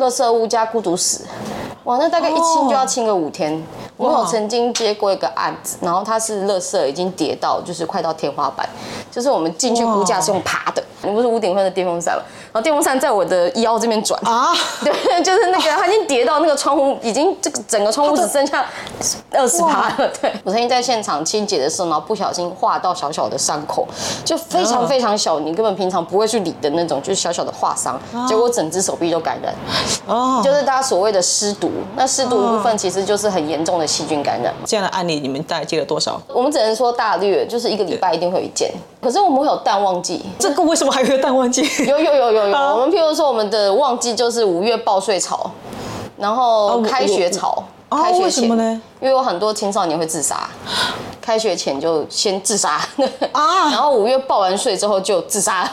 垃圾屋加孤独死，哇，那大概一清就要清个五天。我有曾经接过一个案子，然后它是垃圾已经叠到就是快到天花板，就是我们进去估价是用爬的，你不是屋顶会的电风扇嘛？然后电风扇在我的腰这边转啊，对，就是那个它已经叠到那个窗户，已经这个整个窗户只剩下二十趴了。对我曾经在现场清洁的时候，然后不小心划到小小的伤口，就非常非常小，你根本平常不会去理的那种，就是小小的划伤，结果整只手臂都感染。哦，就是大家所谓的湿毒，那湿毒部分其实就是很严重的。细菌感染这样的案例，你们大概接了多少？我们只能说大略，就是一个礼拜一定会有一件。可是我们会有淡旺季，这个为什么还有淡旺季？有有有有有。我们譬如说，我们的旺季就是五月报税潮，然后开学潮。开学前呢？因为有很多青少年会自杀，开学前就先自杀啊，然后五月报完税之后就自杀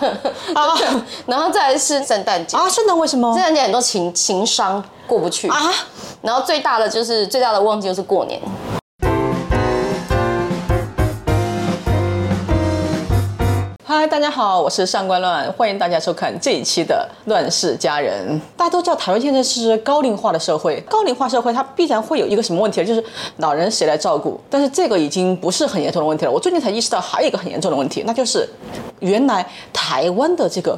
啊，然后再来是圣诞节啊，圣诞为什么？圣诞节很多情情商过不去啊，然后最大的就是最大的旺季就是过年。嗨，大家好，我是上官乱，欢迎大家收看这一期的《乱世佳人》。大家都知道台湾现在是高龄化的社会，高龄化社会它必然会有一个什么问题就是老人谁来照顾？但是这个已经不是很严重的问题了。我最近才意识到还有一个很严重的问题，那就是原来台湾的这个。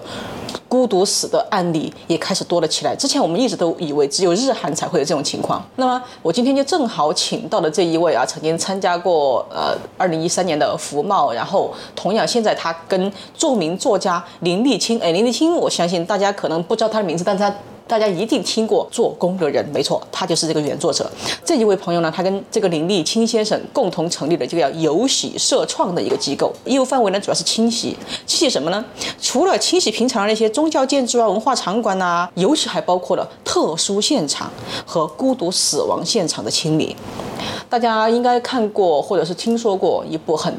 孤独死的案例也开始多了起来。之前我们一直都以为只有日韩才会有这种情况。那么我今天就正好请到了这一位啊，曾经参加过呃二零一三年的福茂，然后同样现在他跟著名作家林立清，哎，林立清，我相信大家可能不知道他的名字，但是他。大家一定听过做工的人，没错，他就是这个原作者。这一位朋友呢，他跟这个林立清先生共同成立了这个叫游喜社创的一个机构，业务范围呢主要是清洗，清洗什么呢？除了清洗平常的那些宗教建筑啊、文化场馆呐，尤其还包括了特殊现场和孤独死亡现场的清理。大家应该看过或者是听说过一部很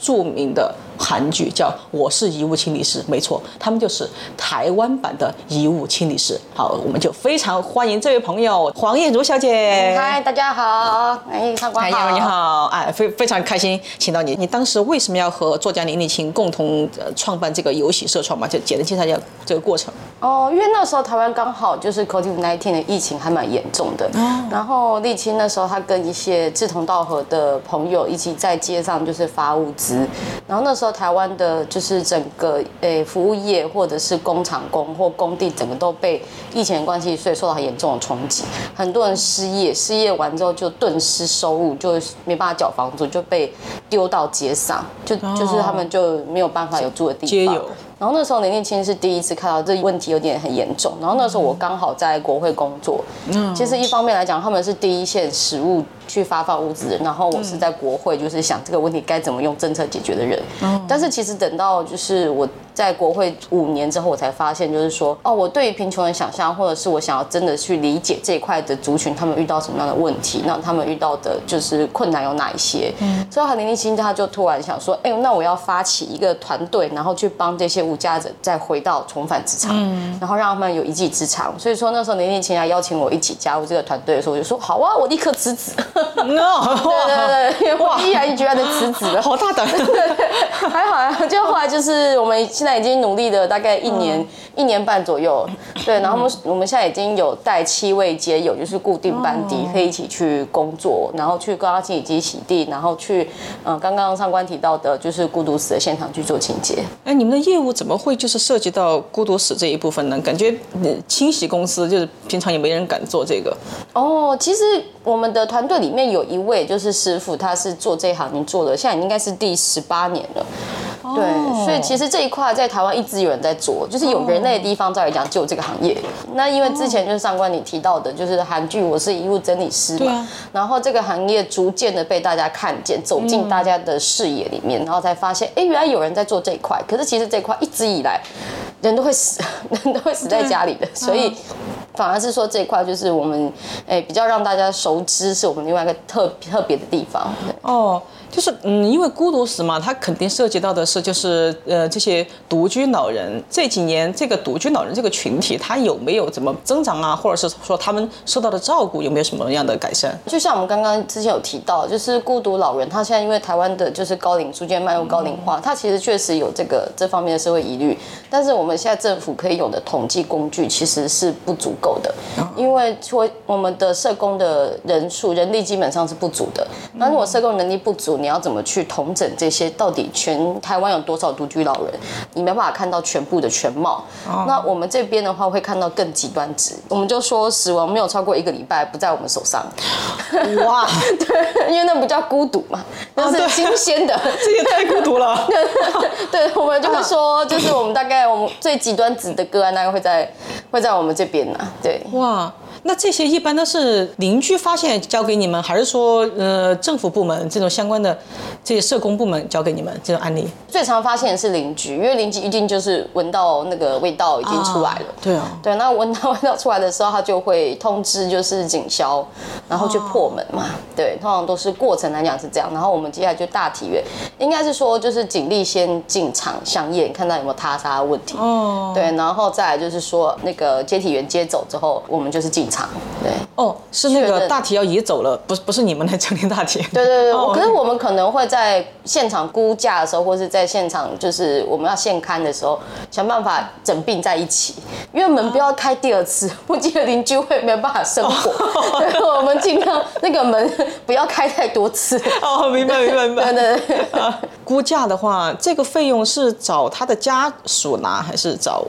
著名的。韩剧叫《我是遗物清理师》，没错，他们就是台湾版的遗物清理师。好，我们就非常欢迎这位朋友黄燕茹小姐。嗨，大家好，哎，上官好，你好，哎，非非常开心请到你。你当时为什么要和作家林立清共同创办这个游戏社创嘛？就简单介绍一下这个过程。哦，因为那时候台湾刚好就是 COVID-19 的疫情还蛮严重的，然后立清那时候他跟一些志同道合的朋友一起在街上就是发物资，然后那时候。台湾的就是整个诶服务业或者是工厂工或工地，整个都被疫情的关系，所以受到很严重的冲击。很多人失业，失业完之后就顿失收入，就没办法缴房租，就被丢到街上，就就是他们就没有办法有住的地方。然后那时候林立清是第一次看到这问题有点很严重。然后那时候我刚好在国会工作，嗯，其实一方面来讲，他们是第一线食物去发放物资，然后我是在国会，就是想这个问题该怎么用政策解决的人。但是其实等到就是我。在国会五年之后，我才发现，就是说，哦，我对于贫穷的想象，或者是我想要真的去理解这一块的族群，他们遇到什么样的问题，那他们遇到的就是困难有哪一些？嗯，所以林立新他就突然想说，哎，那我要发起一个团队，然后去帮这些无家者再回到重返职场，嗯，然后让他们有一技之长。所以说那时候林立清来邀请我一起加入这个团队的时候，我就说好啊，我立刻辞职。No，对 对对，我毅然决然的辞职了，好大胆。还好啊，就后来就是我们。现在已经努力了大概一年一年半左右，对，然后我们我们现在已经有带七位街友，就是固定班底，可以一起去工作，然后去高压清洗机洗地，然后去嗯刚刚上官提到的，就是孤独死的现场去做清洁。哎，你们的业务怎么会就是涉及到孤独死这一部分呢？感觉清洗公司就是平常也没人敢做这个。哦，其实我们的团队里面有一位就是师傅，他是做这一行，做了，现在应该是第十八年了。对，所以其实这一块在台湾一直有人在做，就是有人类的地方，照来讲就有这个行业。那因为之前就是上官你提到的，就是韩剧《我是遗物整理师》嘛，然后这个行业逐渐的被大家看见，走进大家的视野里面，然后才发现，哎，原来有人在做这一块。可是其实这一块一直以来，人都会死，人都会死在家里的，所以。反而是说这一块就是我们哎比较让大家熟知，是我们另外一个特特别的地方。哦，就是嗯，因为孤独死嘛，它肯定涉及到的是就是呃这些独居老人这几年这个独居老人这个群体，他有没有怎么增长啊，或者是说他们受到的照顾有没有什么样的改善？就像我们刚刚之前有提到，就是孤独老人，他现在因为台湾的就是高龄逐渐迈入高龄化，他其实确实有这个这方面的社会疑虑，但是我们现在政府可以有的统计工具其实是不足够的，因为说我们的社工的人数人力基本上是不足的，那如果社工能力不足，你要怎么去统整这些？到底全台湾有多少独居老人？你没办法看到全部的全貌。那我们这边的话会看到更极端值，我们就说死亡没有超过一个礼拜不在我们手上。哇，对，因为那不叫孤独嘛，那是新鲜的，这也太孤独了。对，我们就会说，就是我们大概我们最极端值的个案，大概会在会在我们这边呢。对，哇。那这些一般都是邻居发现交给你们，还是说呃政府部门这种相关的这些社工部门交给你们这种案例？最常发现的是邻居，因为邻居一定就是闻到那个味道已经出来了。对啊，对，那闻到味道出来的时候，他就会通知就是警消，然后去破门嘛。对，通常都是过程来讲是这样，然后我们接下来就大体院，应该是说就是警力先进场相验，看到有没有他杀的问题。哦。对，然后再来就是说那个接体员接走之后，我们就是进场。对哦，是那个大体要移走了，不是不是你们来整理大体。对对对，可是我们可能会在现场估价的时候，或是在现场就是我们要现刊的时候，想办法整并在一起，因为门不要开第二次，不记得邻居会没有办法生活。对，我们尽量那个门不要开太多次。哦，明白明白明白。对对。估价的话，这个费用是找他的家属拿，还是找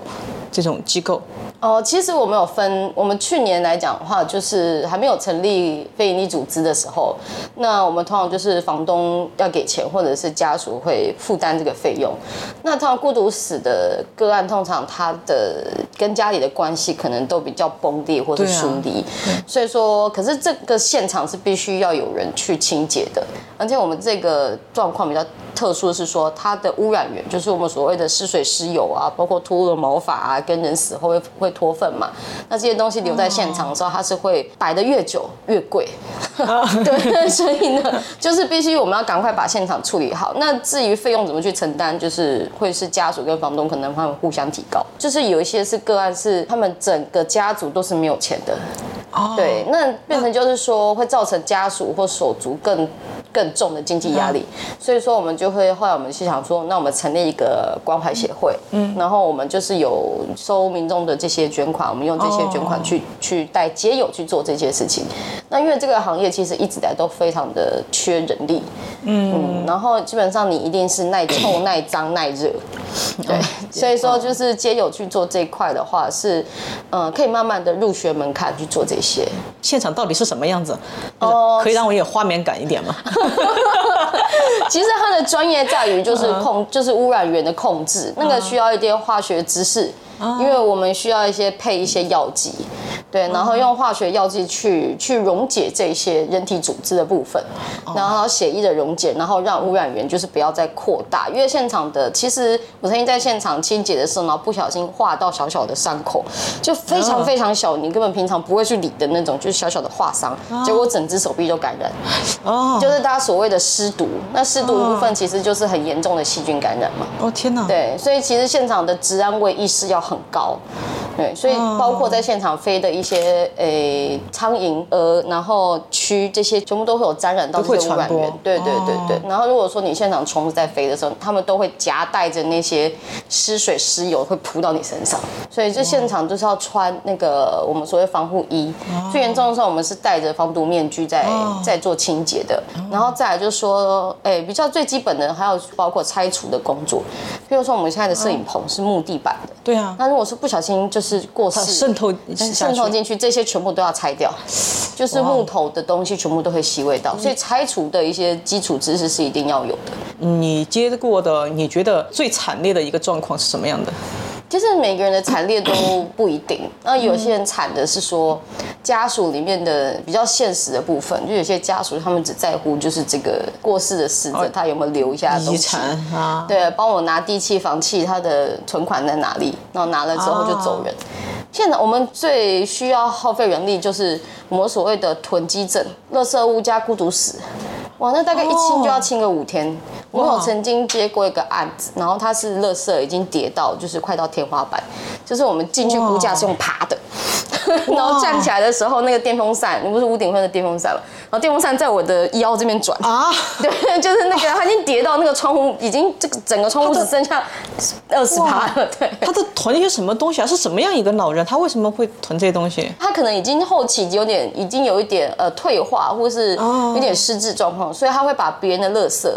这种机构？哦，其实我们有分，我们去年来讲的话，就是还没有成立非营利组织的时候，那我们通常就是房东要给钱，或者是家属会负担这个费用。那通常孤独死的个案，通常他的跟家里的关系可能都比较崩裂或者疏离，所以说，可是这个现场是必须要有人去清洁的，而且我们这个状况比较。特殊的是说，它的污染源就是我们所谓的湿水、湿油啊，包括秃的毛发啊，跟人死后会会脱粪嘛。那这些东西留在现场的时候，它是会摆的越久越贵。对，所以呢，就是必须我们要赶快把现场处理好。那至于费用怎么去承担，就是会是家属跟房东可能他们互相提高。就是有一些是个案，是他们整个家族都是没有钱的。哦对，那变成就是说会造成家属或手足更更重的经济压力。所以说我们就会后来我们是想说，那我们成立一个关怀协会，嗯，然后我们就是有收民众的这些捐款，我们用这些捐款去去带街友去做这些事情。那因为这个行业其实一直来都非常的缺人力，嗯，然后基本上你一定是耐臭、耐脏、耐热，对，所以说就是街友去做这一块的话，是嗯可以慢慢的入学门槛去做这些。现场到底是什么样子？哦，可以让我有画面感一点吗？其实它的专业在于就是控，就是污染源的控制，那个需要一点化学知识，因为我们需要一些配一些药剂。对，然后用化学药剂去去溶解这些人体组织的部分，然后血液的溶解，然后让污染源就是不要再扩大。因为现场的，其实我曾经在现场清洁的时候，然后不小心划到小小的伤口，就非常非常小，你根本平常不会去理的那种，就是小小的划伤，结果整只手臂都感染。哦，就是大家所谓的湿毒，那湿毒部分其实就是很严重的细菌感染嘛。哦天哪！对，所以其实现场的治安卫意识要很高。对，所以包括在现场飞的一些诶苍蝇、蛾，然后蛆这些，全部都会有沾染到这些污染源。对对对对。然后如果说你现场虫子在飞的时候，他们都会夹带着那些湿水、湿油会扑到你身上。所以这现场就是要穿那个我们所谓防护衣。最严重的时候，我们是戴着防毒面具在在做清洁的。然后再来就是说，诶比较最基本的还有包括拆除的工作。比如说我们现在的摄影棚是木地板的。对啊。那如果是不小心就是。过世渗透渗透进去，这些全部都要拆掉，就是木头的东西全部都会吸味道，所以拆除的一些基础知识是一定要有的。你接过的，你觉得最惨烈的一个状况是什么样的？其实每个人的惨烈都不一定，那有些人惨的是说家属里面的比较现实的部分，就有些家属他们只在乎就是这个过世的死者他有没有留下遗产啊，对，帮我拿地契房契，他的存款在哪里，然后拿了之后就走人。现在我们最需要耗费人力就是我们所谓的囤积症、垃圾屋加孤独死。哇，那大概一清就要清个五天。我有曾经接过一个案子，然后它是垃圾已经叠到就是快到天花板，就是我们进去估价是用爬的，然后站起来的时候，那个电风扇，你不是屋顶上的电风扇嘛，然后电风扇在我的腰这边转。啊，对，就是那个，它已经叠到那个窗户，已经这个整个窗户只剩下二十趴了。对，他都囤一些什么东西啊？是什么样一个老人？他为什么会囤这些东西？他可能已经后期有点，已经有一点呃退化，或是哦有点失智状况，所以他会把别人的垃圾，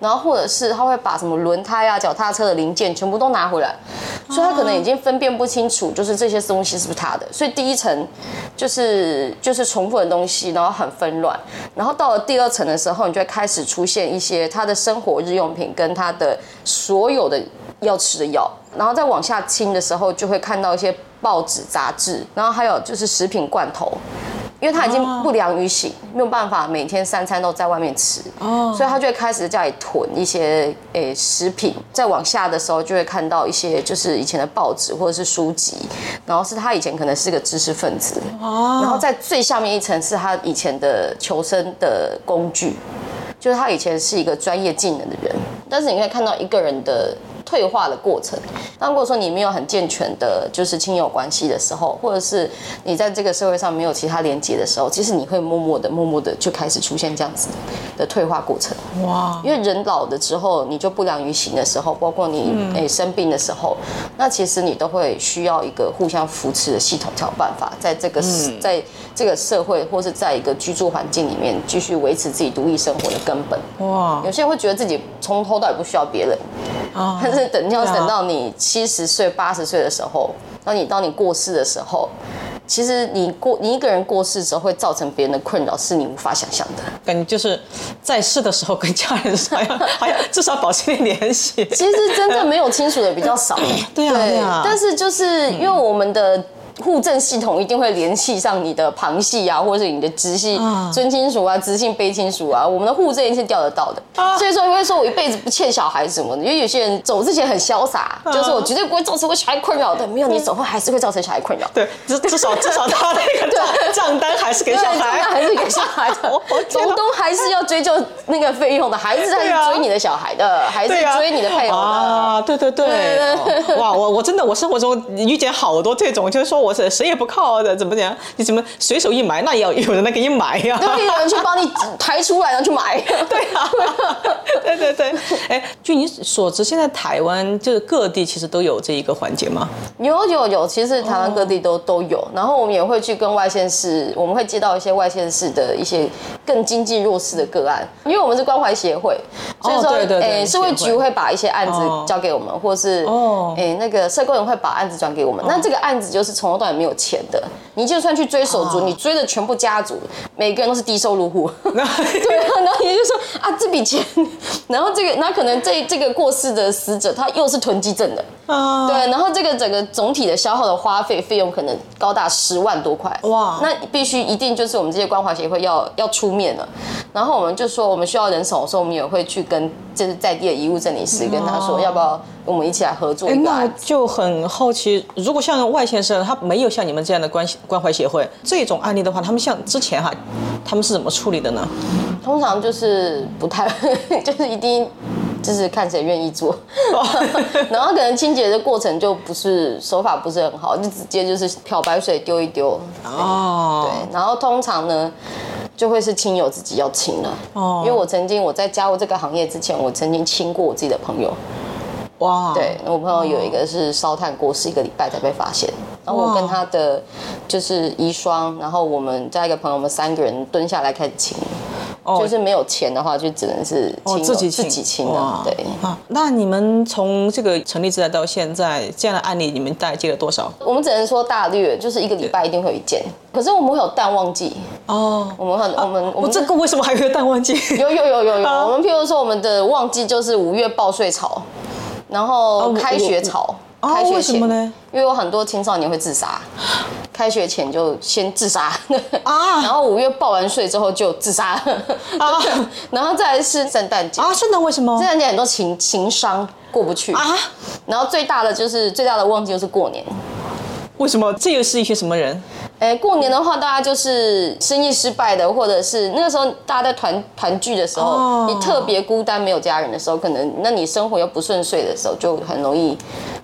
然后或者是他会把什么轮胎啊、脚踏车的零件全部都拿回来，所以他可能已经分辨不清楚，就是这些东西是不是他的。所以第一层就是就是重复的东西，然后很纷乱，然后到了第二层的时候，你就会开始出现一些他的生活日用品跟他的所有的要吃的药，然后再往下清的时候，就会看到一些报纸、杂志，然后还有就是食品罐头。因为他已经不良于行，没有办法每天三餐都在外面吃，哦所以他就会开始在家里囤一些诶、食品。再往下的时候，就会看到一些就是以前的报纸或者是书籍，然后是他以前可能是个知识分子，哦然后在最下面一层是他以前的求生的工具，就是他以前是一个专业技能的人，但是你可以看到一个人的退化的过程。那如果说你没有很健全的，就是亲友关系的时候，或者是你在这个社会上没有其他连接的时候，其实你会默默的、默默的就开始出现这样子的退化过程。哇，因为人老了之后，你就不良于行的时候，包括你嗯诶、生病的时候，那其实你都会需要一个互相扶持的系统才有办法，在这个、嗯在这个社会或是在一个居住环境里面继续维持自己独立生活的根本。哇有些人会觉得自己从头到尾不需要别人，啊但是等要等到你七十岁、八十岁的时候，当你当你过世的时候，其实你过你一个人过世时候会造成别人的困扰，是你无法想象的。感觉就是在世的时候跟家人还要还要至少保持一点联系。其实真正没有亲属的比较少，对啊对啊但是就是因为我们的。户政系统一定会联系上你的旁系啊，或者是你的直系啊。尊亲属啊、直系卑亲属啊，我们的户政一定是调得到的。啊。所以说你会说我一辈子不欠小孩什么的，因为有些人走之前很潇洒，啊。就是我绝对不会造成我小孩困扰的，没有你走后还是会造成小孩困扰。对，至至少 至少他那个账账单还是给，小这个孩，还是给小孩的。我 我，天哪。房东还是要追究那个费用的，还是在追你的小孩的，还是追你的配偶的。啊，对对对，哇，我我真的我生活中遇见好多这种，就是说我是谁也不靠的，怎么讲？你怎么随手一埋，那也要有人来给你埋呀、都会有人去帮你抬出来，然后去埋。对啊，对对对，哎，据你所知，现在台湾就是各地其实都有这一个环节吗？有有有，其实台湾各地都都有，然后我们也会去跟外县市，我们会接到一些外县市的一些更经济弱势的个案，因为我们是关怀协会，所以说，哦对对对诶社会局会会把一些案子哦交给我们，或是哦诶那个社工员会把案子转给我们。那这个案子就是从头到尾没有钱的，你就算去追手足，你追的全部家族，每个人都是低收入户。对啊，然后也就说啊，这笔钱，然后这个，那可能这这个过世的死者，他又是囤积症的，啊，对，然后这个整个总体的消耗的花费费用可能高达十万多块，哇那必须一定就是我们这些关怀协会要要出面了。然后我们就说我们需要人手的时候，我们也会去跟就是在地的遗物整理师跟他说，要不要我们一起来合作哎，那。就很好奇，如果像外先生，他没有像你们这样的关系关怀协会这种案例的话，他们像之前哈，他们是怎么处理的呢？通常就是不太，就是一定就是看谁愿意做，然后可能清洁的过程就不是手法不是很好，就直接就是漂白水丢一丢，哦，对，然后通常呢，就会是亲友自己要清了。哦。因为我曾经我在加入这个行业之前，我曾经亲过我自己的朋友。哇，对，我朋友有一个是烧炭过世一个礼拜才被发现，然后我跟他的就是遗孀，然后我们加一个朋友，我们三个人蹲下来开始清。哦。就是没有钱的话，就只能是哦自己自己清的哇，对。啊，那你们从这个成立之来到现在，这样的案例你们大概接了多少？我们只能说大略，就是一个礼拜一定会有一件，可是我们会有淡旺季，哦，我们很我们我们我这个为什么还有淡旺季？有有有有有，啊。我们譬如说我们的旺季就是五月报税潮，然后开学潮，哦开学前为什么呢？因为有很多青少年会自杀，开学前就先自杀啊 然后五月报完税之后就自杀啊 然后再来是圣诞节，啊，圣诞为什么圣？诞节很多情情商过不去啊，然后最大的就是最大的旺季就是过年。为什么？这又是一些什么人？哎，过年的话，大家就是生意失败的，或者是那个时候大家在团团聚的时候，你特别孤单没有家人的时候，可能那你生活又不顺遂的时候，就很容易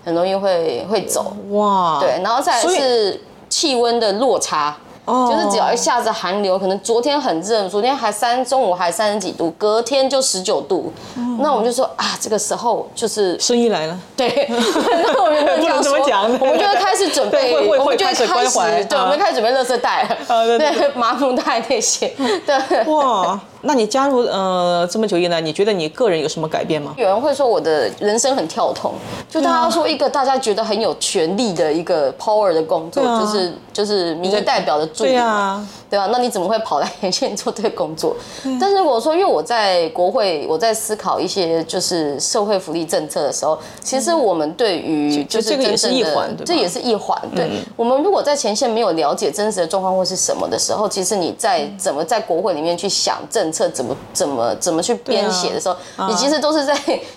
很容易会会走。哇，对，然后再是气温的落差。就是只要一下子寒流，可能昨天很热，昨天还三中午还三十几度，隔天就十九度，那我们就说啊，这个时候就是生意来了。对，那我们不能怎么讲，我们就会开始准备，我们就会开始，对，我们开始准备垃圾袋，对，麻布袋那些，对。哇。那你加入呃这么久以来，你觉得你个人有什么改变吗？有人会说我的人生很跳通，就大家说一个大家觉得很有权力的一个 power 的工作，就是就是民意代表的助理，对啊，对吧？那你怎么会跑来 前线做这个工作？但是我说，因为我在国会，我在思考一些就是社会福利政策的时候，其实我们对于就是这个也是一环，这也是一环。对，我们如果在前线没有了解真实的状况或是什么的时候，其实你在怎么在国会里面去想政。策怎么怎么怎么去编写的时候，你其实都是在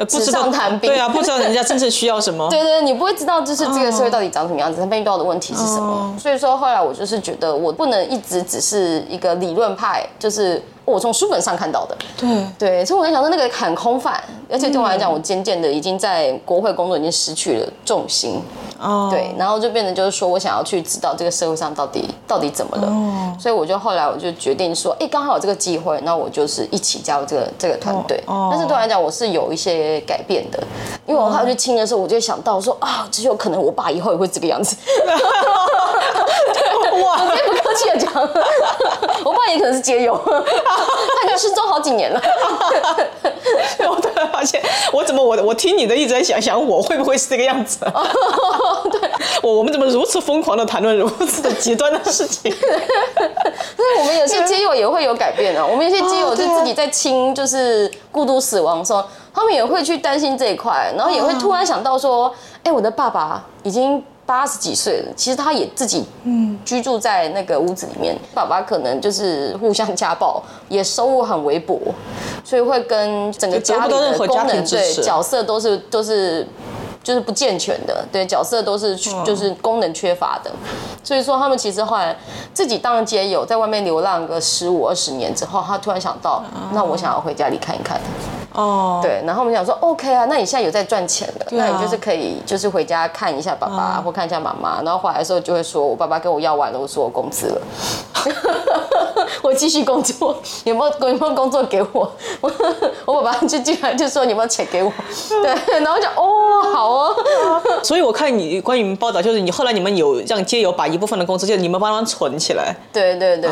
纸上谈兵。对啊，不知道人家真正需要什么。对对，你不会知道就是这个社会到底长什么样子，他们遇到的问题是什么。所以说后来我就是觉得，我不能一直只是一个理论派，就是我从书本上看到的。对对，所以我在想说那个很空泛，而且对我来讲，我渐渐的已经在国会工作已经失去了重心。哦，对，然后就变成就是说我想要去知道这个社会上到底到底怎么了，所以我就后来我就决定说，哎，刚好有这个机会，那我就是一起加入这个这个团队。但是对我来讲，我是有一些改变的，因为我后来去亲的时候，我就想到说啊，只有可能我爸以后也会这个样子。哇，我不客气的讲，我爸也可能是街友，他已经失踪好几年了。我突然发现，我怎么我我听你的一直在想想我会不会是这个样子？对，我我们怎么如此疯狂的谈论如此的极端的事情？但是我们有些街友也会有改变啊。我们有些街友就自己在亲，就是孤独死亡的时候，他们也会去担心这一块，然后也会突然想到说，哎，我的爸爸已经。八十几岁了，其实他也自己嗯。居住在那个屋子里面，爸爸可能就是互相家暴，也收入很微薄，所以会跟整个家里的功能对角色都是都是就是不健全的，对角色都是就是功能缺乏的，所以说他们其实后来自己当了街有，在外面流浪个十五二十年之后，他突然想到，那我想要回家里看一看。哦，对，然后我们想说，OK 啊，那你现在有在赚钱了，那你就是可以，就是回家看一下爸爸或看一下妈妈，然后回来的时候就会说，我爸爸跟我要完了，我说我工资了，我继续工作，有没有有没有工作给我？我 我爸爸就进来就说，有没有钱给我？对，然后就哦，好哦。所以我看你关于报道，就是你后来你们有让街友把一部分的工资，就是你们帮他们存起来。对对对对，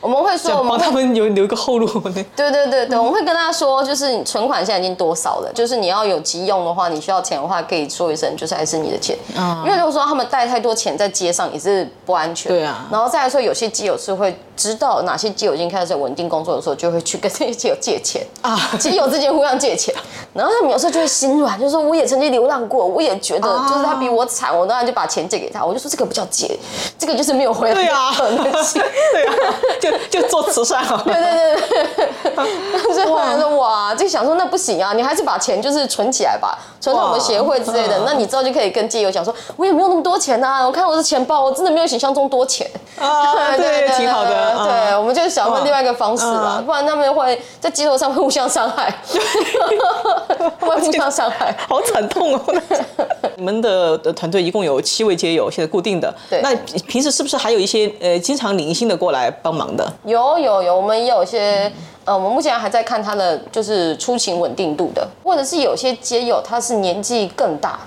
我们会说，我们帮他们留留个后路。对对对对，我们会跟他说，就是。存款现在已经多少了？就是你要有急用的话，你需要钱的话，可以说一声，就是还是你的钱。因为如果说他们带太多钱在街上，也是不安全。对啊。然后再来说，有些基友是会知道哪些基友已经开始稳定工作的时候，就会去跟这些基友借钱啊。基友之间互相借钱，然后他们有时候就会心软，就说我也曾经流浪过，我也觉得就是他比我惨，我当然就把钱借给他。我就说这个不叫借，这个就是没有回来。对啊。对啊。就就做慈善啊。对对对对。所以后来说哇，就想说那不行啊，你还是把钱就是存起来吧，存到我们协会之类的。那你之后就可以跟基友讲说，我也没有那么多钱呐，我看我的钱包，我真的没有想象中多钱。啊，对，挺好的。对，我们就是想问另外一个方式啦，不然他们会在街头上会互相伤害，会互相伤害，好惨痛哦。你们的团队一共有七位街友，现在固定的。对。那平时是不是还有一些呃经常零星的过来帮忙的？有有有，我们也有一些。呃，我们目前还在看他的就是出勤稳定度的，或者是有些街友他是年纪更大，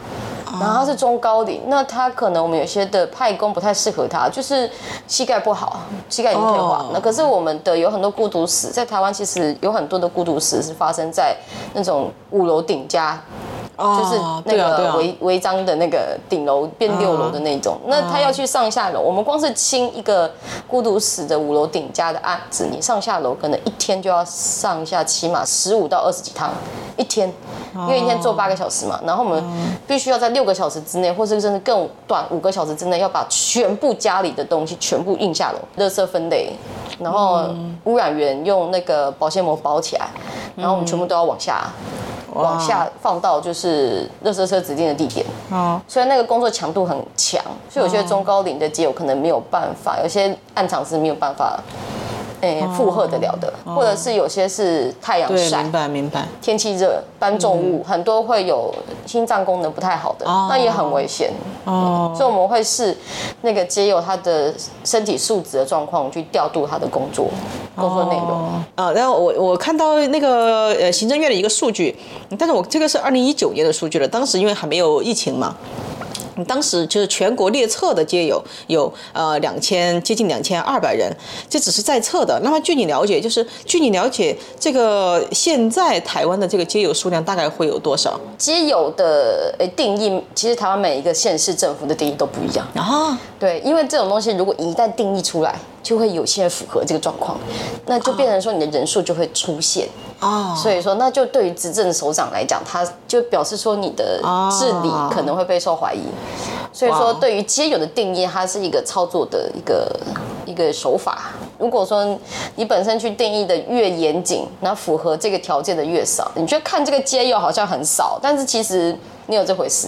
然后他是中高龄，那他可能我们有些的派工不太适合他，就是膝盖不好，膝盖已经退化。那可是我们的有很多孤独死，在台湾其实有很多的孤独死是发生在那种五楼顶家。就是那个违违章的那个顶楼变六楼的那种，那他要去上下楼，我们光是清一个孤独死的五楼顶家的案子，你上下楼可能一天就要上下起码十五到二十几趟，一天，因为一天做八个小时嘛，然后我们必须要在六个小时之内，或是甚至更短五个小时之内，要把全部家里的东西全部印下楼，垃圾分类，然后污染源用那个保鲜膜包起来，然后我们全部都要往下。往下放到就是热车车指定的地点。哦，所以那个工作强度很强，所以有些中高龄的街友可能没有办法，有些暗场是没有办法，诶、负荷得了的，或者是有些是太阳，晒明。白明白。天气热搬重物，很多会有心脏功能不太好的，哦那也很危险。哦，所以我们会视那个接有他的身体素质的状况去调度他的工作工作内容。啊，然后我我看到那个呃行政院的一个数据，但是我这个是二零一九年的数据了，当时因为还没有疫情嘛。当时就是全国列册的街友有呃两千接近两千二百人，这只是在册的。那么据你了解，就是据你了解，这个现在台湾的这个街友数量大概会有多少？街友的诶定义，其实台湾每一个县市政府的定义都不一样。啊，对，因为这种东西如果一旦定义出来，就会有些人符合这个状况，那就变成说你的人数就会出现。哦，所以说，那就对于执政首长来讲，他就表示说你的治理可能会备受怀疑。所以说，哇对于接友的定义，它是一个操作的一个一个手法。如果说你本身去定义的越严谨，那符合这个条件的越少，你觉得看这个接友好像很少，但是其实没有这回事。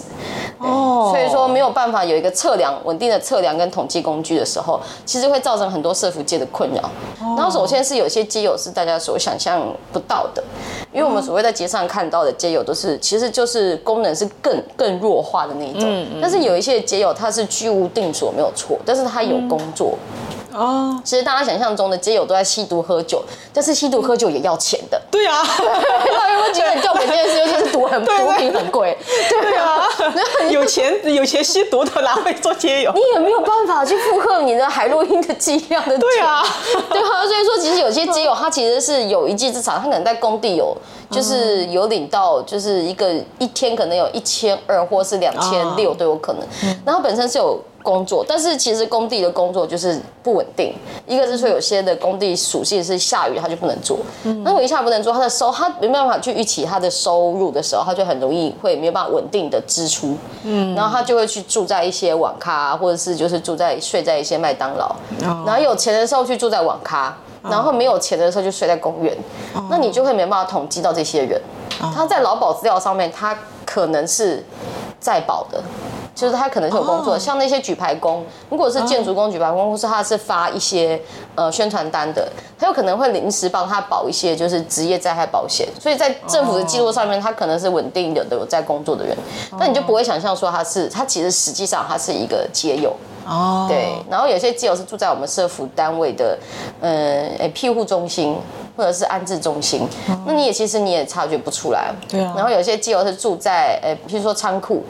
哦，所以说没有办法有一个测量稳定的测量跟统计工具的时候，其实会造成很多社福界的困扰。然后首先是有些街友是大家所想象不到的，因为我们所谓在街上看到的街友都是其实就是功能是更更弱化的那一种，但是有一些街友他是居无定所没有错，但是他有工作。哦，其实大家想象中的街友都在吸毒喝酒，但是吸毒喝酒也要钱的。对啊，那有没有觉得很吊诡这件事？尤其是毒很 毒品很贵，对啊，有钱有钱吸毒的哪会做街友？你也没有办法去负荷你的海洛因的剂量的钱。对啊，对啊，所以说其实有些街友他其实是有一技之长，他可能在工地有就是有领到就是一个一天可能有一千二或是两千六都有可能，然后本身是有。工作，但是其实工地的工作就是不稳定。一个是说有些的工地属性是下雨他就不能做，那我一下不能做，他的收他没办法去预期他的收入的时候，他就很容易会没有办法稳定的支出。嗯，然后他就会去住在一些网咖，或者是就是住在睡在一些麦当劳，然后有钱的时候去住在网咖。然后没有钱的时候就睡在公园，那你就会没办法统计到这些人。他在劳保资料上面，他可能是在保的，就是他可能是有工作，像那些举牌工，如果是建筑工、举牌工，或是他是发一些呃宣传单的，他有可能会临时帮他保一些就是职业灾害保险，所以在政府的记录上面，他可能是稳定的有在工作的人，但你就不会想象说他是他其实实际上他是一个街友。哦，对，然后有些基友是住在我们社服单位的，呃，诶庇护中心或者是安置中心，那你也其实你也察觉不出来。对啊然后有些基友是住在，呃，譬如说仓库，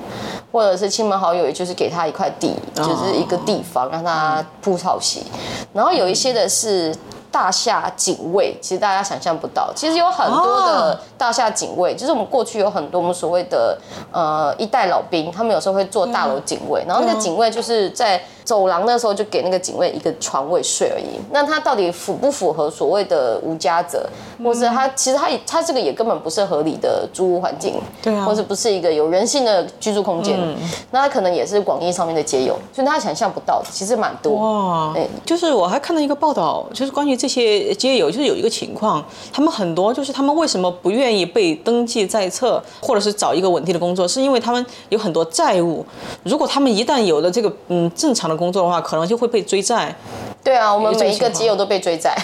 或者是亲朋好友，也就是给他一块地，就是一个地方让他铺草席。然后有一些的是。大厦警卫，其实大家想象不到，其实有很多的大厦警卫，就是我们过去有很多我们所谓的呃一代老兵，他们有时候会做大楼警卫，然后那个警卫就是在走廊那时候就给那个警卫一个床位睡而已。那他到底符不符合所谓的无家者，或是他其实他也他这个也根本不是合理的租屋环境，对啊或者不是一个有人性的居住空间，那他可能也是广义上面的街友，所以他想象不到的其实蛮多。哇哎，就是我还看到一个报道，就是关于这些街友，就是有一个情况，他们很多就是他们为什么不愿意被登记在册，或者是找一个稳定的工作，是因为他们有很多债务。如果他们一旦有了这个嗯正常的工作的话，可能就会被追债。对啊，我们每一个情况街友都被追债。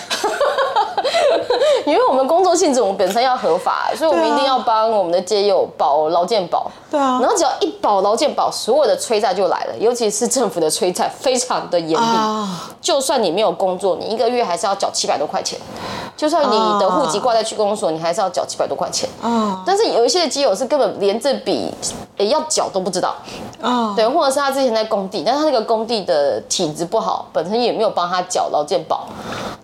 因为我们工作性质，我们本身要合法，所以我们一定要帮我们的街友保劳健保。对啊然后只要一保劳健保，所有的催债就来了，尤其是政府的催债非常的严厉。啊就算你没有工作，你一个月还是要缴七百多块钱。就算你的户籍挂在区公所，你还是要缴七百多块钱。哦但是有一些的基友是根本连这笔诶要缴都不知道。啊！对，或者是他之前在工地，但是他那个工地的体质不好，本身也没有帮他缴劳健保，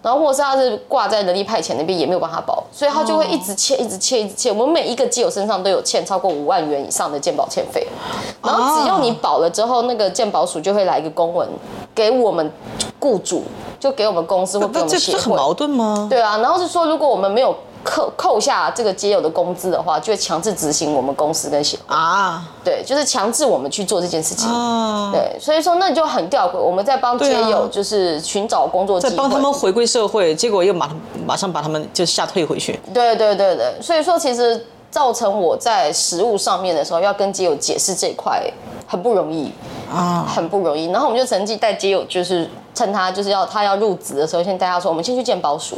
然后或者是他是挂在人力派遣那边也没有帮他保，所以他就会一直欠，一直欠，一直欠。我们每一个基友身上都有欠超过五万元以上的健保欠费，然后只要你保了之后，那个健保署就会来一个公文给我们雇主，就给我们公司或给不我们协会这是很。矛盾吗？对啊，然后是说如果我们没有扣扣下这个街友的工资的话，就会强制执行我们公司跟协会。啊对，就是强制我们去做这件事情。啊！对，所以说那就很吊诡。我们在帮街友就是寻找工作机会，再帮他们回归社会，结果又马马上把他们就吓退回去。对对对对，所以说其实造成我在食物上面的时候要跟基友解释这一块很不容易啊，很不容易。然后我们就曾经带基友，就是趁他就是要他要入职的时候，先带他说，我们先去见宝署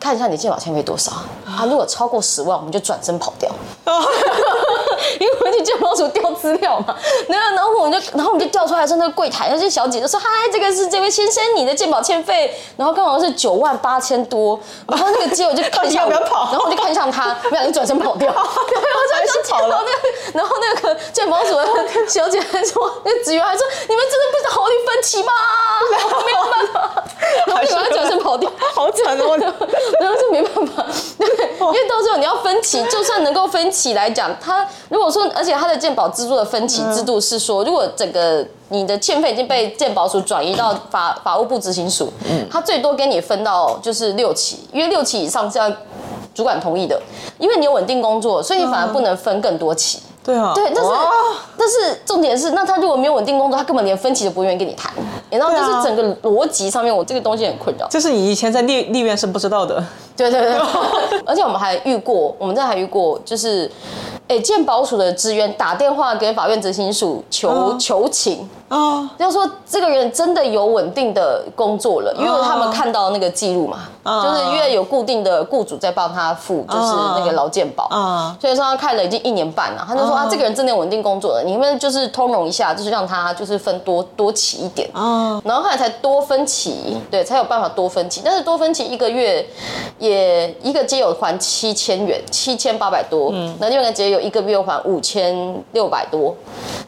看一下你健保欠费多少啊，如果超过十万，我们就转身跑掉。因为去健保署调资料嘛，然后然后我们就然后我们就调出来说那个柜台那些小姐就说嗨，这个是这位先生你的鉴宝欠费，然后刚好是九万八千多，然后那个街友就看向我，然后我就看向他，不小心转身跑掉，然后就跑了。然后那个健保署的小姐还说，那个职员还说你们真的不知道好你分期吗？没有办法，然后就把他转身跑掉，好惨哦，然后就没办法，对，因为到时候你要分期，就算能够分期来讲，他如果说，而且他的健保资助的分期制度是说，如果整个你的欠费已经被健保署转移到法法务部执行署，嗯，他最多给你分到就是六期，因为六期以上是要主管同意的，因为你有稳定工作，所以你反而不能分更多期。对啊，对，但是但是重点是，那他如果没有稳定工作，他根本连分期都不愿意跟你谈。然后就是整个逻辑上面，我这个东西很困扰。这是你以前在立立院是不知道的。对对对，而且我们还遇过，我们这还遇过，就是，哎，鉴保署的职员打电话给法院执行署求求情。啊，要说这个人真的有稳定的工作了，因为他们看到那个记录嘛，就是因为有固定的雇主在帮他付，就是那个劳健保。啊，所以说他看了已经一年半了，他就说啊，这个人真的有稳定工作了，你们就是通融一下，就是让他就是分多多起一点。啊，然后后来才多分期，对，才有办法多分期，但是多分期一个月也一个街友还七千元，七千八百多，嗯。那另外一个街友一个月还五千六百多，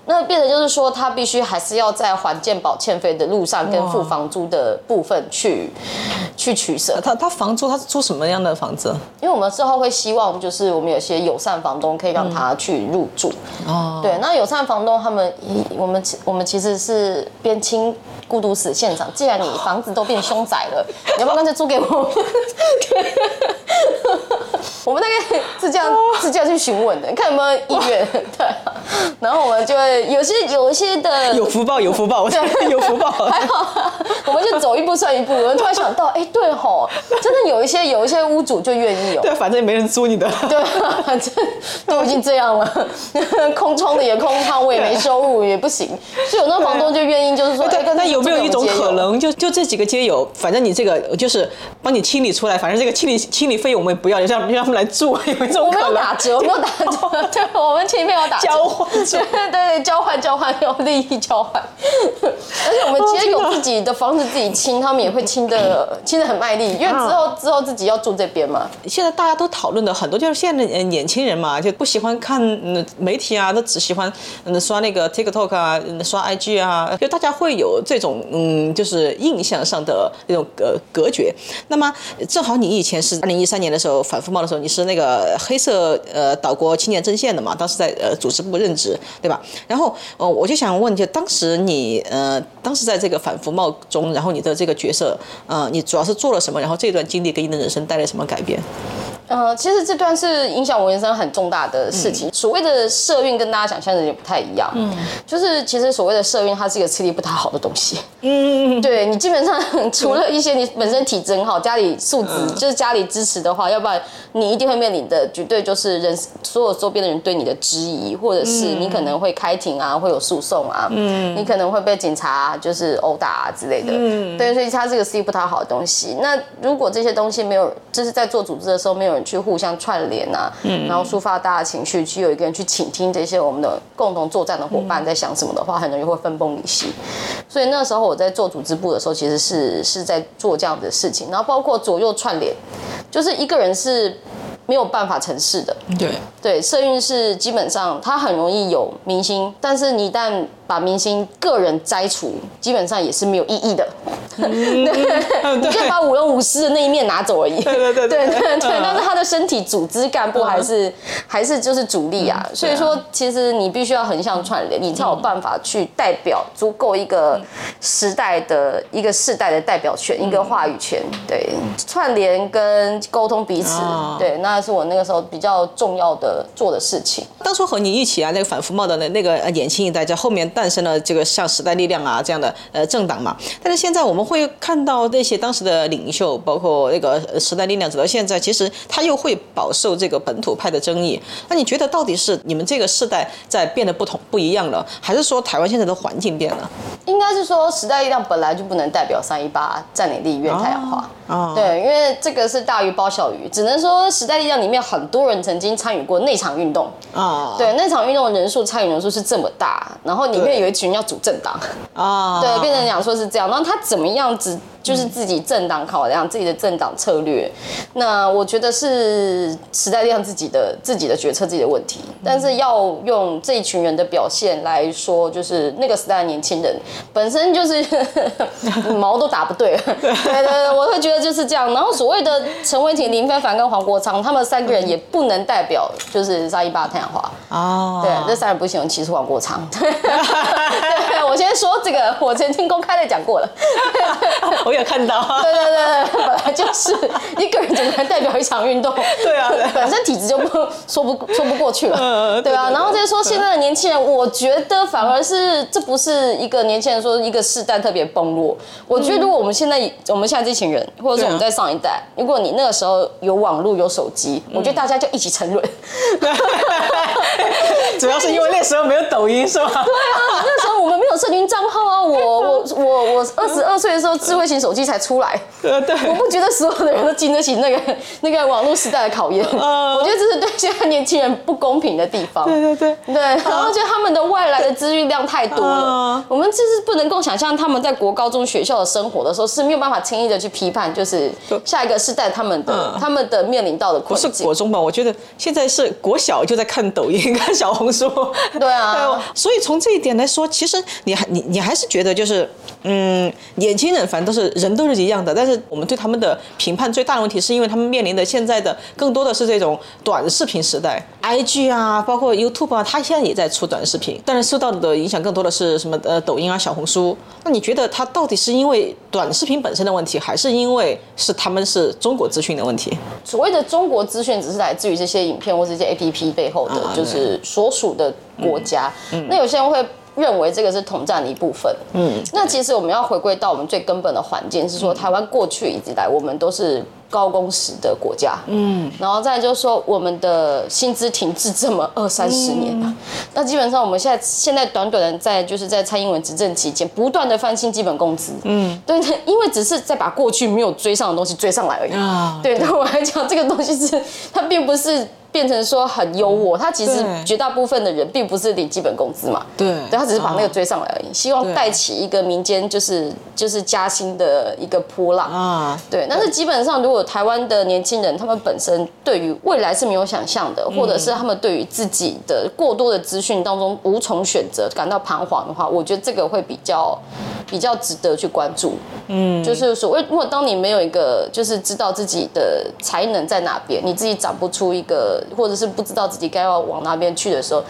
那变成就是说他必须还是。要在还建保欠费的路上，跟付房租的部分去去取舍。他他房租他是租什么样的房子？因为我们之后会希望，就是我们有些友善房东可以让他去入住。哦，对，那友善房东他们，我们我们其实是边清孤独死现场。既然你房子都变凶宅了，你要不要干脆租给我？我们大概是这样是这样去询问的，看有没有意愿。对，然后我们就会有些有一些的有福报，有福报，对，有福报。还好，我们就走一步算一步。我们突然想到，哎，对吼，真的有一些有一些屋主就愿意哦。对，反正也没人租你的。对，反正都已经这样了，空窗的也空窗，我也没收入也不行，所以有那房东就愿意，就是说，那有没有一种可能，就就这几个街友，反正你这个就是帮你清理出来，反正这个清理清理费用我们也不要，就让让他们来住，有没有这种可能？我没有打折，我没有打折，对，我们清理费要打交换，对对，交换交换有利益交换。而且我们其实有自己的房子自己清，他们也会清的清的很卖力，因为之后之后自己要住这边嘛。现在大家都讨论的很多，就是现在的年轻人嘛，就不喜欢看媒体啊，都只喜欢刷那个 TikTok 啊，刷 IG 啊，就大家会有这种种嗯，就是印象上的那种隔隔绝。那么正好你以前是二零一三年的时候反复贸的时候，你是那个黑色呃岛国青年阵线的嘛，当时在呃组织部任职，对吧？然后呃我就想问，就当时你呃。当时在这个反服贸中，然后你的这个角色，呃，你主要是做了什么？然后这段经历给你的人生带来什么改变？呃，其实这段是影响我人生很重大的事情。所谓的社运跟大家想象的有点不太一样，嗯，就是其实所谓的社运，它是一个吃力不讨好的东西，嗯，对你基本上除了一些你本身体质很好、家里素质就是家里支持的话，要不然你一定会面临的绝对就是人所有周边的人对你的质疑，或者是你可能会开庭啊，会有诉讼啊，嗯，你可能会被警察就是殴打啊之类的，嗯，对，所以它是个吃力不讨好的东西。那如果这些东西没有，就是在做组织的时候没有。去互相串联啊，嗯然后抒发大家情绪，去有一个人去倾听这些我们的共同作战的伙伴在想什么的话，很容易会分崩离析。所以那时候我在做组织部的时候，其实是是在做这样的事情，然后包括左右串联，就是一个人是。没有办法成事的，对对，社运是基本上他很容易有明星，但是你一旦把明星个人摘除，基本上也是没有意义的。你就把舞龙舞狮的那一面拿走而已。对对对对对对，但是他的身体组织干部还是还是就是主力啊。所以说，其实你必须要横向串联，你才有办法去代表足够一个时代的一个世代的代表权，一个话语权。对，串联跟沟通彼此，对那。那是我那个时候比较重要的做的事情。当初和你一起啊，那个反服贸的那那个年轻一代，在后面诞生了这个像时代力量啊这样的呃政党嘛。但是现在我们会看到那些当时的领袖，包括那个时代力量，走到现在，其实他又会饱受这个本土派的争议。那你觉得到底是你们这个世代在变得不同不一样了，还是说台湾现在的环境变了？应该是说时代力量本来就不能代表三一八占领地院太阳花。哦对，因为这个是大鱼包小鱼，只能说时代力量里面很多人曾经参与过那场运动。啊，对，那场运动的人数参与人数是这么大，然后里面有一群人要组政党，啊，对，变成讲说是这样。然后他怎么样子，就是自己政党考量自己的政党策略。那我觉得是时代力量自己的自己的决策自己的问题，但是要用这一群人的表现来说，就是那个时代的年轻人本身就是 毛都打不对。对对对，我会觉得就是这样。然后所谓的陈伟霆、林非凡跟黄国昌，他们三个人也不能代表就是三一八太阳花。啊，对，这三人不行，其实黄国昌。对，对我先说这个，我曾经公开的讲过了。我有看到，对对对对，本来就是一个人怎么能代表一场运动？对啊 本身体质就不说不说不过去了，嗯对啊。然后再说现在的年轻人，我觉得反而是这不是一个年轻人说一个世代特别崩落。我觉得如果我们现在我们现在这群人，或者是我们在上一代，如果你那个时候有网络有手机，我觉得大家就一起沉沦。主要是因为那时候没有抖音，是吧？对啊，有社群账号啊，我我我我二十二岁的时候，智慧型手机才出来。对对。我不觉得所有的人都经得起那个 那个网络时代的考验，嗯我觉得这是对现在年轻人不公平的地方。对对对。对，然后觉得他们的外来的资讯量太多了嗯，我们就是不能够想象他们在国高中学校的生活的时候是没有办法轻易的去批判，就是下一个世代他们的嗯他们的面临到的不是困境国。中吧？我觉得现在是国小就在看抖音、看小红书。对啊对所以从这一点来说，其实你还你你还是觉得就是，嗯，年轻人反正都是人都是一样的，但是我们对他们的评判最大的问题，是因为他们面临的现在的更多的是这种短视频时代，IG 啊，包括 YouTube 啊，它现在也在出短视频，但是受到的影响更多的是什么呃抖音啊、小红书。那你觉得它到底是因为短视频本身的问题，还是因为是他们是中国资讯的问题？所谓的中国资讯，只是来自于这些影片或这些 A P P 背后的啊，就是所属的国家。那有些人会认为这个是统战的一部分。嗯，那其实我们要回归到我们最根本的环境，是说台湾过去一直以来，我们都是。高工时的国家，嗯，然后再就是说，我们的薪资停滞这么二三十年了，那基本上我们现在现在短短的在就是在蔡英文执政期间，不断的翻新基本工资，嗯，对，因为只是在把过去没有追上的东西追上来而已，啊对，对。我来讲，这个东西是它并不是变成说很优渥，他其实对。绝大部分的人并不是领基本工资嘛，对。对，他只是把那个追上来而已，希望对。带起一个民间就是就是加薪的一个波浪。啊，对，但是基本上，如果台湾的年轻人他们本身对于未来是没有想象的，或者是他们对于自己的过多的资讯当中无从选择，感到彷徨的话，我觉得这个会比较比较值得去关注。嗯，就是所谓，如果当你没有一个就是知道自己的才能在哪边，你自己长不出一个，或者是不知道自己该要往哪边去的时候，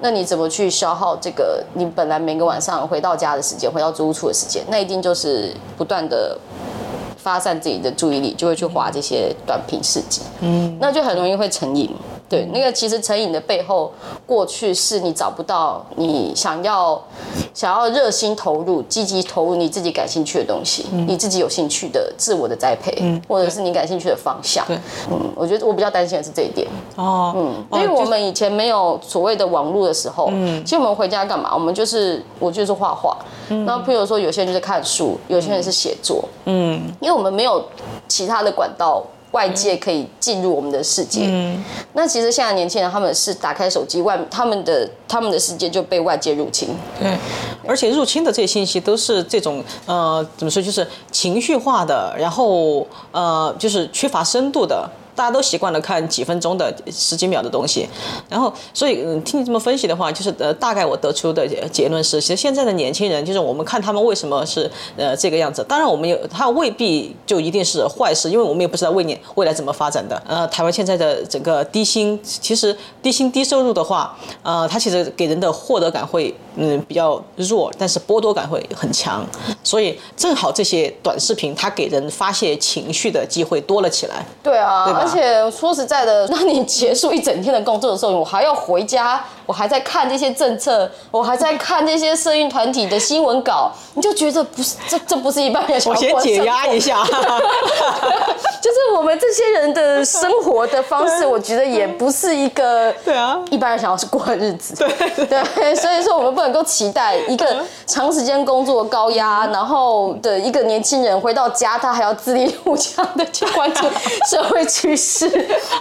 那你怎么去消耗这个你本来每个晚上回到家的时间，回到租屋处的时间？那一定就是不断的。发散自己的注意力，就会去划这些短评事迹，嗯，那就很容易会成瘾。对，那个其实成瘾的背后，过去是你找不到你想要想要热心投入、积极投入你自己感兴趣的东西，你自己有兴趣的自我的栽培，或者是你感兴趣的方向。对，嗯，我觉得我比较担心的是这一点。哦，嗯，因为我们以前没有所谓的网络的时候，嗯。其实我们回家干嘛？我们就是我就是画画，然后譬如说有些人就是看书，有些人是写作，嗯，因为我们没有其他的管道。外界可以进入我们的世界，嗯那其实现在年轻人他们是打开手机，外他们的他们的世界就被外界入侵。对，而且入侵的这些信息都是这种呃，怎么说，就是情绪化的，然后呃，就是缺乏深度的。大家都习惯了看几分钟的十几秒的东西，然后所以嗯，听你这么分析的话，就是呃，大概我得出的结论是，其实现在的年轻人，就是我们看他们为什么是呃这个样子。当然，我们有他未必就一定是坏事，因为我们也不知道未年未来怎么发展的。呃，台湾现在的整个低薪，其实低薪低收入的话，呃，它其实给人的获得感会嗯比较弱，但是剥夺感会很强。所以正好这些短视频，它给人发泄情绪的机会多了起来。对啊，对吧而且说实在的，那你结束一整天的工作的时候，我还要回家，我还在看这些政策，我还在看这些社运团体的新闻稿，你就觉得不是这这不是一般人想我先解压一下。就是我们这些人的生活的方式，我觉得也不是一个对啊。一般人想要是过的日子。对。对，所以说我们不能够期待一个长时间工作高压，然后的一个年轻人回到家，他还要自立自强的去关注 社会趋势，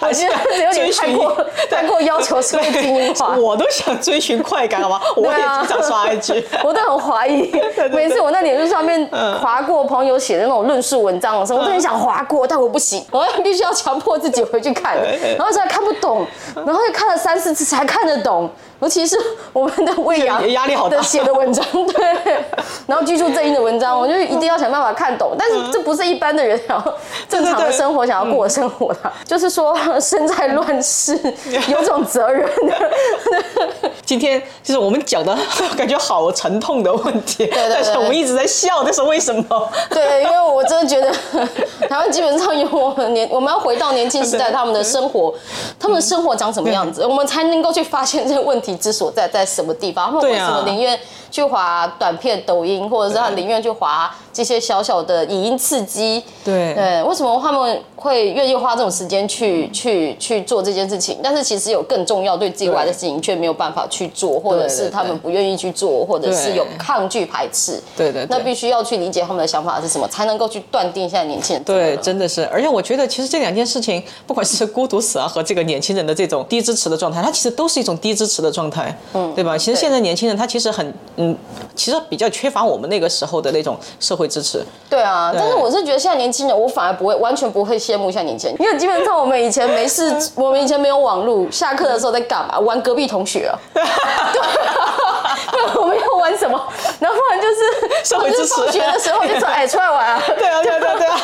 我觉得有点太过太过要求社会精英化。我都想追寻快感，好吗？我也经常刷一句。我都很怀疑。每次我在脸书上面划过朋友写的那种论述文章的时候，我都很想划过，但我不行，我必须要强迫自己回去看，然后实在看不懂，然后又看了三四次才看得懂。尤其是我们的魏阳 压力好大。的写的文章，对，然后居住正义的文章，我就一定要想办法看懂。但是这不是一般的人想要正常的生活想要过的生活啦，就是说身在乱世，有种责任。的。今天就是我们讲的感觉好沉痛的问题，但是我们一直在笑，这是为什么？对，因为我真的觉得台湾基本上有我们年，我们要回到年轻时代，他们的生活，他们的生活长什么样子，我们才能够去发现这个问题之所在在什么地方。他们为什么宁愿去划短片、抖音，或者是他宁愿去划这些小小的影音刺激？对对，为什么他们会愿意花这种时间去去去做这件事情？但是其实有更重要对自己玩的事情却没有办法去做，或者是他们不愿意去做，或者是有抗拒排斥。对对，那必须要去理解他们的想法是什么，才能够去断定现在年轻人。对，真的是，而且我觉得其实这两件事情，不管是孤独死啊和这个年轻人的这种低支持的状态，它其实都是一种低支持的状态，嗯，对吧？其实现在年轻人他其实很，嗯，其实比较缺乏我们那个时候的那种社会支持。对啊，但是我是觉得现在年轻人，我反而不会完全不会羡慕现在年轻人，因为基本上我们以前没事，我们以前没有网络，下课的时候在干嘛？玩隔壁同学啊。对，我们要玩什么？然后不然就是社会支持。放学的时候就说：“ 哎，出来玩啊！”对啊，对啊，对啊，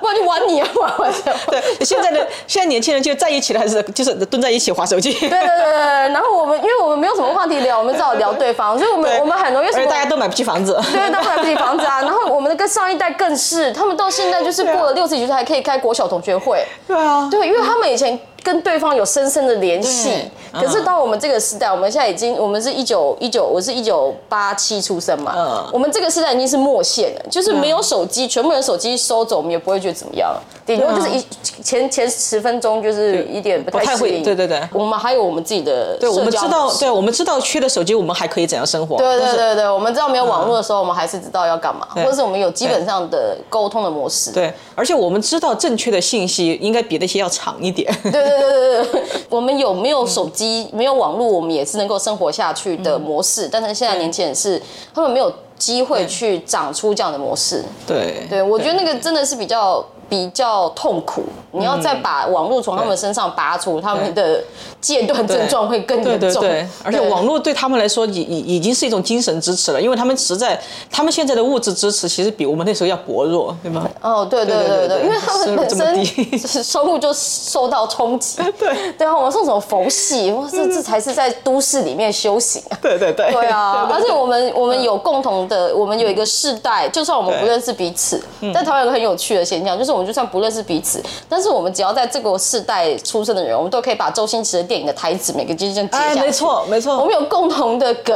不然就玩你啊，玩玩什么？对，现在的现在年轻人就在一起了，还是就是蹲在一起划手机？对对对对。然后我们因为我们没有什么话题聊，我们只好聊对方，所以我们我们很容易。什么大家都买不起房子。对，都买不起房子啊。然后我们的跟上一代更是，他们到现在就是过了六十几岁还可以开国小同学会。对啊。对，因为他们以前。跟对方有深深的联系，可是到我们这个时代，我们现在已经，我们是一九一九，我是一九八七出生嘛，我们这个时代已经是末线了，就是没有手机，全部人手机收走，我们也不会觉得怎么样，顶多就是一前前十分钟就是一点不太适应，对对对，我们还有我们自己的，对，我们知道，对，我们知道缺了手机，我们还可以怎样生活？对对对对，我们知道没有网络的时候，我们还是知道要干嘛，或者是我们有基本上的沟通的模式，对，而且我们知道正确的信息应该比那些要长一点，对对对对对。我们有没有手机，没有网络，我们也是能够生活下去的模式。但是现在年轻人是，他们没有机会去长出这样的模式。对，对我觉得那个真的是比较。比较痛苦，你要再把网络从他们身上拔除，他们的戒断症状会更严重。对，而且网络对他们来说已已已经是一种精神支持了，因为他们实在，他们现在的物质支持其实比我们那时候要薄弱，对吗？哦，对对对对，因为他们 本身 收入就受到冲击。对对啊，我们送什么佛系，哇，这这才是在都市里面修行啊。对对对。对啊，而且我们我们有共同的，我们有一个世代，就算我们不认识彼此，但台湾有个很有趣的现象，就是我们。就算不认识彼此，但是我们只要在这个世代出生的人，我们都可以把周星驰的电影的台词每个句这样接下去。没错，没错。我们有共同的梗，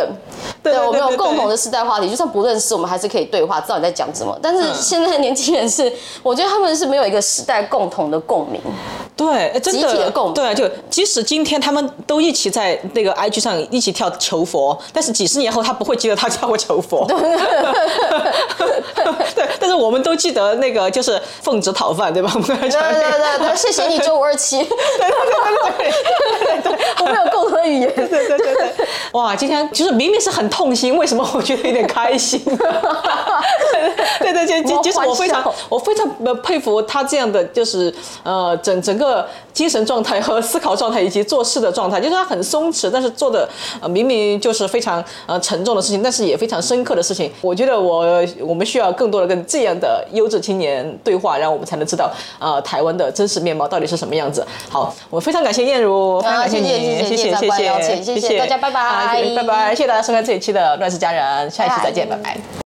对，我们有共同的世代话题。就算不认识，我们还是可以对话，知道你在讲什么。但是现在的年轻人是，我觉得他们是没有一个时代共同的共鸣。对，真的。集体的共鸣。对，就即使今天他们都一起在那个 IG 上一起跳求佛，但是几十年后他不会记得他叫过求佛。对，但是我们都记得那个就是奉旨讨饭，对吧？对对对对，谢谢你周五二七。对对对对对对，我们有共同的语言。对对对对。哇，今天就是明明是很痛心，为什么我觉得有点开心？对对对，就是我非常我非常佩服他这样的，就是呃整整个精神状态和思考状态以及做事的状态，就是他很松弛，但是做的明明就是非常呃沉重的事情，但是也非常深刻的事情。我觉得我我们需要更多的跟这样的优质青年对话，然后我们才能知道呃台湾的真实面貌到底是什么样子。好，我非常感谢燕如，非常感谢你，谢谢，谢谢，谢谢大家，拜拜，拜拜，谢谢大家收看这一期的乱世佳人，下一期再见，拜拜。